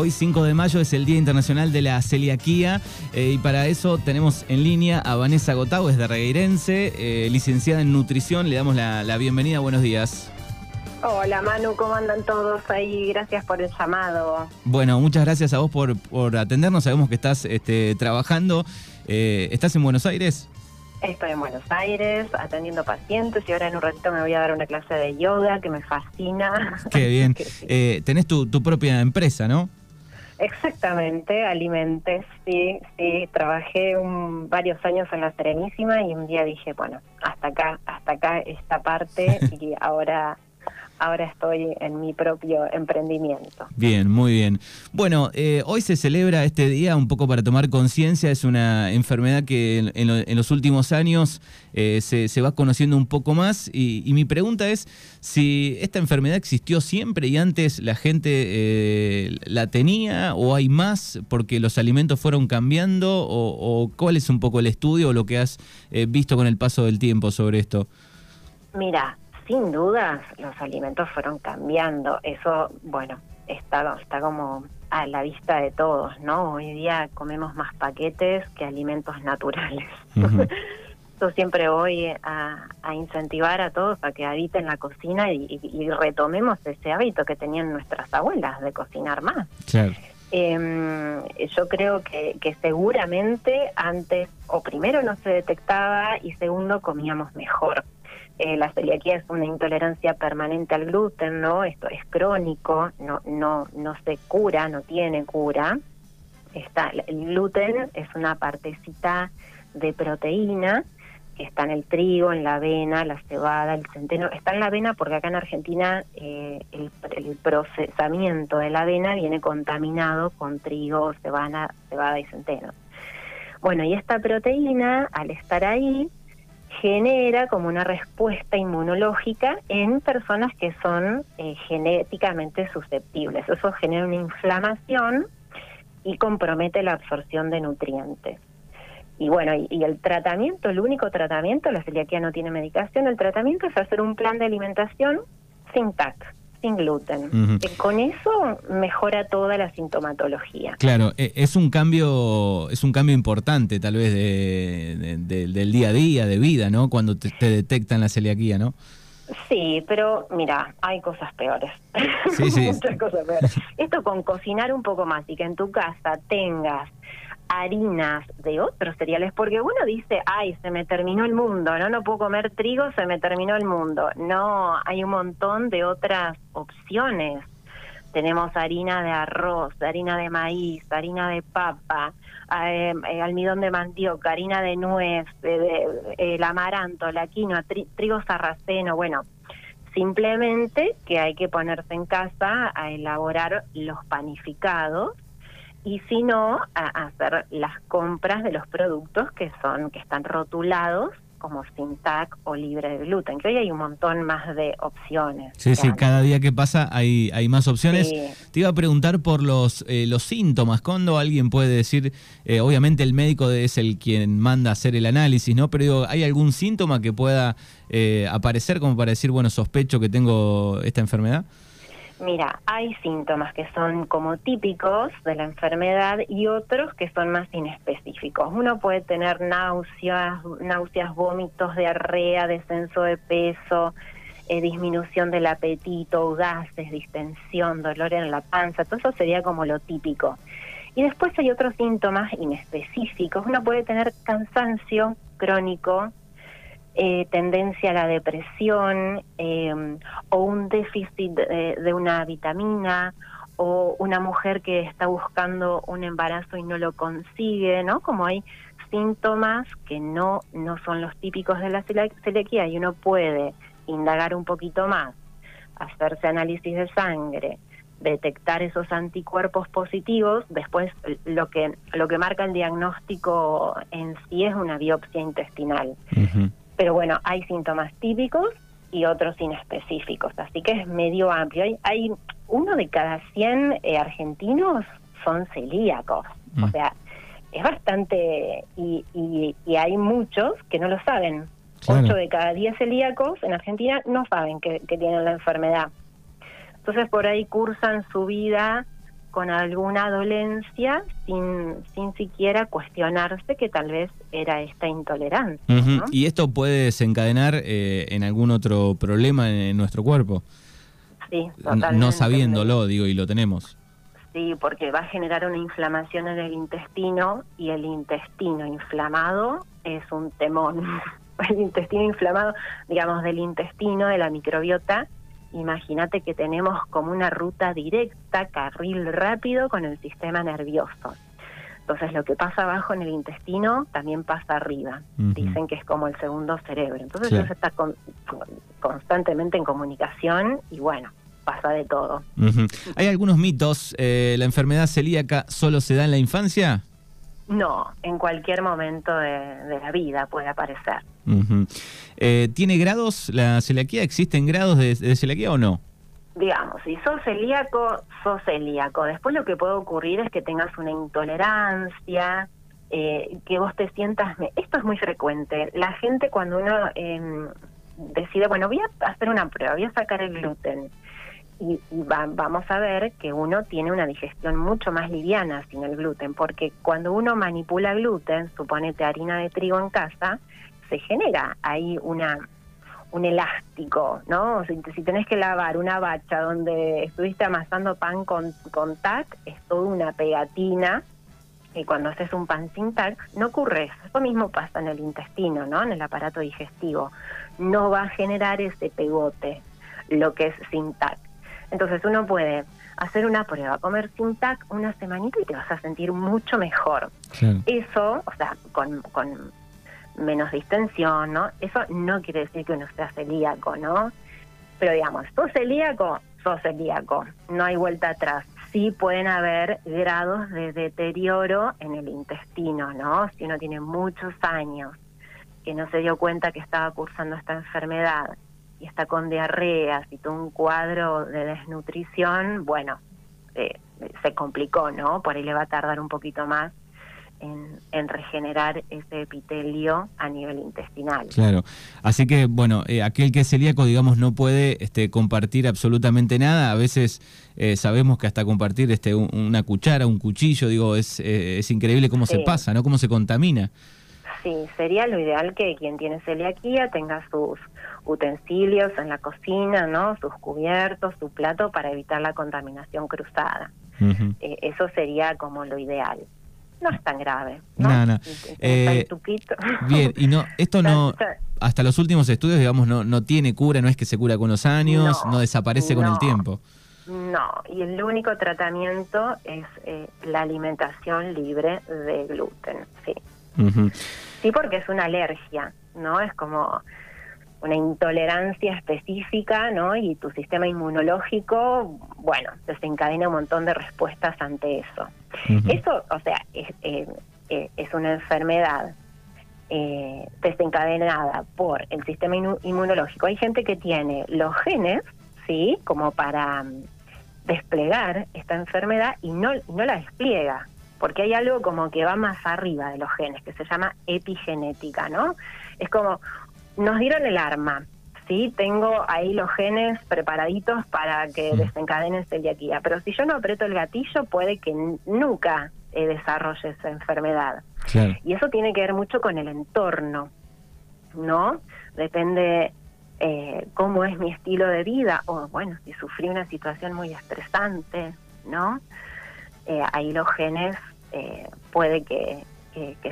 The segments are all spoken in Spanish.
Hoy 5 de mayo es el Día Internacional de la Celiaquía eh, y para eso tenemos en línea a Vanessa Gotau, es de Regueirense, eh, licenciada en nutrición. Le damos la, bienvenida. Buenos días. Hola Manu, ¿cómo andan todos ahí? Gracias por el llamado. Bueno, muchas gracias a vos por, por atendernos. Sabemos que estás este, trabajando. Eh, ¿Estás en Buenos Aires? Estoy en Buenos Aires atendiendo pacientes y ahora en un ratito me voy a dar una clase de yoga que me fascina. Qué bien. Eh, tenés tu, propia empresa, ¿no? Exactamente, Alimentes, sí, sí. Trabajé un, varios años en la Serenísima y un día dije, bueno, hasta acá, hasta acá esta parte y ahora ahora estoy en mi propio emprendimiento. Bien, muy bien. Bueno, eh, hoy se celebra este día un poco para tomar conciencia. Es una enfermedad que en, los últimos años eh, se, va conociendo un poco más. Y, mi pregunta es si esta enfermedad existió siempre y antes la gente eh, la tenía o hay más porque los alimentos fueron cambiando o, o cuál es un poco el estudio o lo que has visto con el paso del tiempo sobre esto. Mira, sin dudas los alimentos fueron cambiando. Eso, bueno, está, está como a la vista de todos, ¿no? Hoy día comemos más paquetes que alimentos naturales. Yo siempre voy a, incentivar a todos a que habiten la cocina y, retomemos ese hábito que tenían nuestras abuelas de cocinar más. Em, yo creo que, que seguramente antes, o primero no se detectaba y segundo comíamos mejor. Eh, la celiaquía es una intolerancia permanente al gluten, ¿no? Esto es crónico, no, no, no se cura, no tiene cura. Está, el gluten es una partecita de proteína que está en el trigo, en la avena, la cebada, el centeno. Está en la avena porque acá en Argentina eh, el, el, procesamiento de la avena viene contaminado con trigo, cebada, cebada y centeno. Bueno, y esta proteína, al estar ahí, genera como una respuesta inmunológica en personas que son eh, genéticamente susceptibles. Eso genera una inflamación y compromete la absorción de nutrientes. Y bueno, y, el tratamiento, el único tratamiento, la celiaquía no tiene medicación, el tratamiento es hacer un plan de alimentación sin TAC, sin gluten. con eso mejora toda la sintomatología. Claro, e, es un cambio, es un cambio importante tal vez del día a día, de vida, ¿no? Cuando te, detectan la celiaquía, ¿no? Sí, pero mira, hay cosas peores. Sí, sí. Muchas cosas peores. Esto con cocinar un poco más y que en tu casa tengas harinas de otros cereales, porque uno dice, ay, se me terminó el mundo, ¿no? No puedo comer trigo, se me terminó el mundo. No, hay un montón de otras opciones. Tenemos harina de arroz, harina de maíz, harina de papa, eh, eh, almidón de mandioca, harina de nuez, el amaranto, la quinoa, trigo sarraceno, bueno, simplemente que hay que ponerse en casa a elaborar los panificados y si no, a hacer las compras de los productos que son que están rotulados como sin TAC o libre de gluten, que hoy hay un montón más de opciones. Sí, sí, cada día que pasa hay, hay más opciones. Te iba a preguntar por los, eh, los síntomas, cuando alguien puede decir, eh, obviamente el médico es el quien manda a hacer el análisis, ¿no? Pero digo, ¿hay algún síntoma que pueda eh, aparecer como para decir, bueno, sospecho que tengo esta enfermedad? Mira, hay síntomas que son como típicos de la enfermedad y otros que son más inespecíficos. Uno puede tener náuseas, náuseas, vómitos, diarrea, descenso de peso, eh, disminución del apetito, gases, distensión, dolor en la panza. Todo eso sería como lo típico. Y después hay otros síntomas inespecíficos. Uno puede tener cansancio crónico, eh, tendencia a la depresión em, o un déficit de, una vitamina o una mujer que está buscando un embarazo y no lo consigue, ¿no? Como hay síntomas que no, no son los típicos de la celiaquía y uno puede indagar un poquito más, hacerse análisis de sangre, detectar esos anticuerpos positivos, después lo que lo que marca el diagnóstico en sí es una biopsia intestinal. Pero bueno, hay síntomas típicos y otros inespecíficos, así que es medio amplio. Hay, hay uno de cada 100 eh, argentinos son celíacos, o mm. sea, es bastante, y, y, hay muchos que no lo saben. Ocho de cada 10 celíacos en Argentina no saben que, que tienen la enfermedad. Entonces por ahí cursan su vida con alguna dolencia sin, sin siquiera cuestionarse que tal vez era esta intolerancia. ¿Y esto puede desencadenar eh, en algún otro problema en, nuestro cuerpo? Sí, totalmente. No sabiéndolo, digo, y lo tenemos. Sí, porque va a generar una inflamación en el intestino y el intestino inflamado es un temón. El intestino inflamado, digamos, del intestino, de la microbiota, imagínate que tenemos como una ruta directa, carril rápido con el sistema nervioso. Entonces lo que pasa abajo en el intestino también pasa arriba. Dicen que es como el segundo cerebro. Entonces eso está constantemente en comunicación y bueno, pasa de todo. Hay algunos mitos. Eh, ¿La enfermedad celíaca solo se da en la infancia? No, en cualquier momento de, la vida puede aparecer. Eh, ¿Tiene grados la celiaquía? ¿Existen grados de, celiaquía o no? Digamos, si sos celíaco, sos celíaco. Después lo que puede ocurrir es que tengas una intolerancia, eh, que vos te sientas... Esto es muy frecuente. La gente cuando uno em, decide, bueno, voy a hacer una prueba, voy a sacar el gluten y, vamos a ver que uno tiene una digestión mucho más liviana sin el gluten, porque cuando uno manipula gluten, suponete harina de trigo en casa, se genera ahí una un elástico, ¿no? Si, si tenés que lavar una bacha donde estuviste amasando pan con, con tac, es toda una pegatina y cuando haces un pan sin tac, no ocurre eso. Eso mismo pasa en el intestino, ¿no? En el aparato digestivo. No va a generar ese pegote, lo que es sin tac. Entonces uno puede hacer una prueba, comer sin tac una semanita y te vas a sentir mucho mejor. Eso, o sea, con, con menos distensión, ¿no? Eso no quiere decir que uno sea celíaco, ¿no? Pero digamos, sos celíaco, sos celíaco, no hay vuelta atrás. Sí pueden haber grados de deterioro en el intestino, ¿no? Si uno tiene muchos años que no se dio cuenta que estaba cursando esta enfermedad y está con diarreas y todo un cuadro de desnutrición, bueno, eh, se complicó, ¿no? Por ahí le va a tardar un poquito más en, regenerar ese epitelio a nivel intestinal. Claro, así que bueno, eh, aquel que es celíaco, digamos, no puede este, compartir absolutamente nada. A veces eh, sabemos que hasta compartir este, una cuchara, un cuchillo, digo, es, es increíble cómo se pasa, ¿no? Cómo se contamina. Sí, sería lo ideal que quien tiene celiaquía tenga sus utensilios en la cocina, ¿no? Sus cubiertos, su plato para evitar la contaminación cruzada. Eh, eso sería como lo ideal. No es tan grave. No, no. Eh, bien, y no, esto no, hasta los últimos estudios, digamos, no, no tiene cura, no es que se cura con los años, no, desaparece con el tiempo. No, y el único tratamiento es eh, la alimentación libre de gluten, sí. Sí, porque es una alergia, ¿no? Es como una intolerancia específica, ¿no? Y tu sistema inmunológico, bueno, desencadena un montón de respuestas ante eso. Eso, o sea, es, eh, eh, es una enfermedad eh, desencadenada por el sistema inmunológico. Hay gente que tiene los genes, ¿sí? Como para mm, desplegar esta enfermedad y no, no la despliega, porque hay algo como que va más arriba de los genes, que se llama epigenética, ¿no? Es como, nos dieron el arma, ¿sí? Tengo ahí los genes preparaditos para que desencadenen celiaquía, pero si yo no aprieto el gatillo puede que nunca eh, desarrolle esa enfermedad. Y eso tiene que ver mucho con el entorno, ¿no? Depende eh, cómo es mi estilo de vida, o bueno, si sufrí una situación muy estresante, ¿no? Eh, ahí los genes puede que,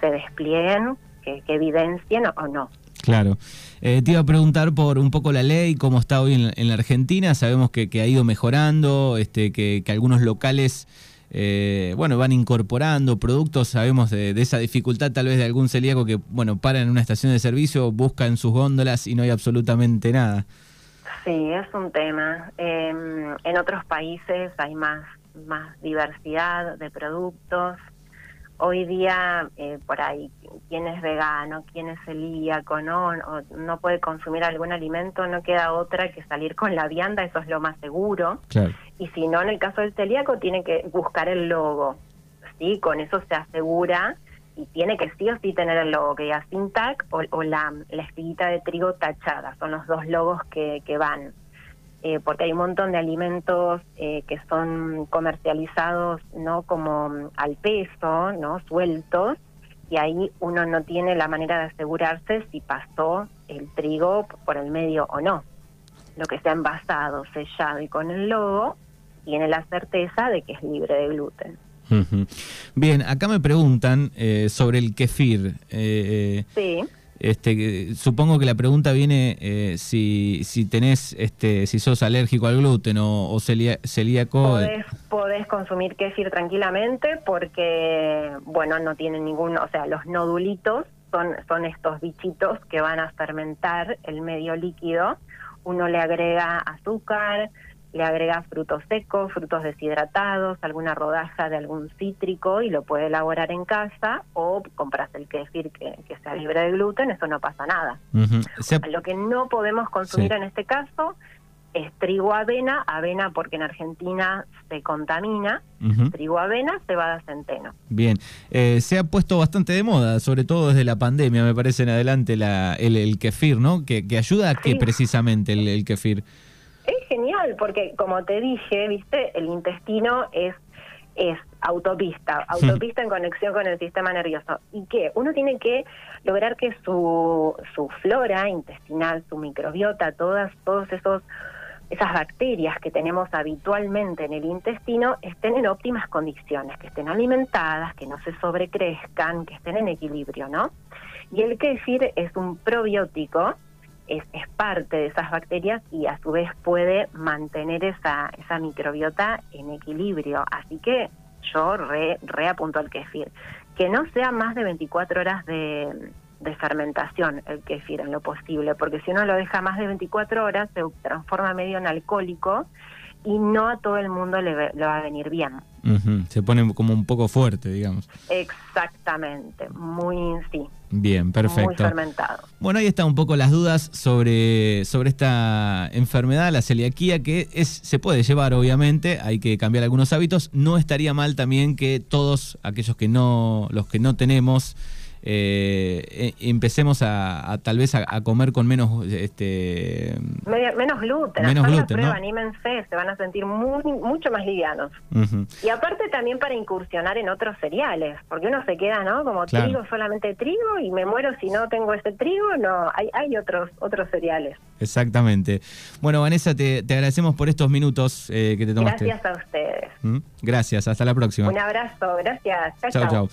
se desplieguen, que, que evidencien o no. Claro. Eh, te iba a preguntar por un poco la ley, cómo está hoy en, la Argentina. Sabemos que, ha ido mejorando, este, que, algunos locales eh, bueno, van incorporando productos. Sabemos de, esa dificultad tal vez de algún celíaco que bueno, para en una estación de servicio, buscan sus góndolas y no hay absolutamente nada. Sí, es un tema. Em, en otros países hay más, más diversidad de productos hoy día eh, por ahí quién es vegano, quién es celíaco, ¿no? O no puede consumir algún alimento, no queda otra que salir con la vianda, eso es lo más seguro. Y si no, en el caso del celíaco, tiene que buscar el logo, ¿sí? Con eso se asegura y tiene que sí o sí tener el logo, que ya sin tag o, la, la espiguita de trigo tachada, son los dos logos que, que van. Eh, porque hay un montón de alimentos eh, que son comercializados no como mm, al peso, no sueltos, y ahí uno no tiene la manera de asegurarse si pasó el trigo por el medio o no. Lo que está envasado, sellado y con el logo tiene la certeza de que es libre de gluten. Bien, acá me preguntan eh, sobre el kefir. sí. Este, supongo que la pregunta viene eh, si, si tenés, este, si sos alérgico al gluten o, celíaco. Podés, consumir kéfir tranquilamente porque, bueno, no tienen ningún, o sea, los nodulitos son, son estos bichitos que van a fermentar el medio líquido. Uno le agrega azúcar, le agrega frutos secos, frutos deshidratados, alguna rodaja de algún cítrico y lo puede elaborar en casa o compras el kefir que, que sea libre de gluten, eso no pasa nada. Lo que no podemos consumir en este caso es trigo avena, avena porque en Argentina se contamina, trigo avena, cebada centeno. Bien, eh, se ha puesto bastante de moda, sobre todo desde la pandemia, me parece en adelante la, el, kefir, ¿no? Que, ayuda a qué precisamente el, el kefir genial, porque como te dije, viste, el intestino es es autopista, autopista en conexión con el sistema nervioso. ¿Y qué? Uno tiene que lograr que su, su flora intestinal, su microbiota, todas, todos esos esas bacterias que tenemos habitualmente en el intestino estén en óptimas condiciones, que estén alimentadas, que no se sobrecrezcan, que estén en equilibrio, ¿no? Y el kéfir es un probiótico es, parte de esas bacterias y a su vez puede mantener esa, esa microbiota en equilibrio. Así que yo re, apunto al kefir. Que no sea más de 24 horas de, fermentación el kefir en lo posible, porque si uno lo deja más de 24 horas se transforma medio en alcohólico y no a todo el mundo le, va a venir bien. Se pone como un poco fuerte, digamos. Exactamente, muy sí. Bien, perfecto. Muy fermentado. Bueno, ahí están un poco las dudas sobre, sobre esta enfermedad, la celiaquía, que es, se puede llevar, obviamente, hay que cambiar algunos hábitos. No estaría mal también que todos aquellos que no, los que no tenemos eh, eh, empecemos a, tal vez a, comer con menos este menos gluten. menos gluten anímense se van a sentir muy, mucho más livianos. Y aparte también para incursionar en otros cereales porque uno se queda no como trigo solamente trigo y me muero si no tengo ese trigo. No hay hay otros otros cereales. Exactamente. Bueno Vanessa te, agradecemos por estos minutos eh, que te tomaste. Gracias a ustedes. ¿Mm? gracias hasta la próxima. Un abrazo gracias. Chao chao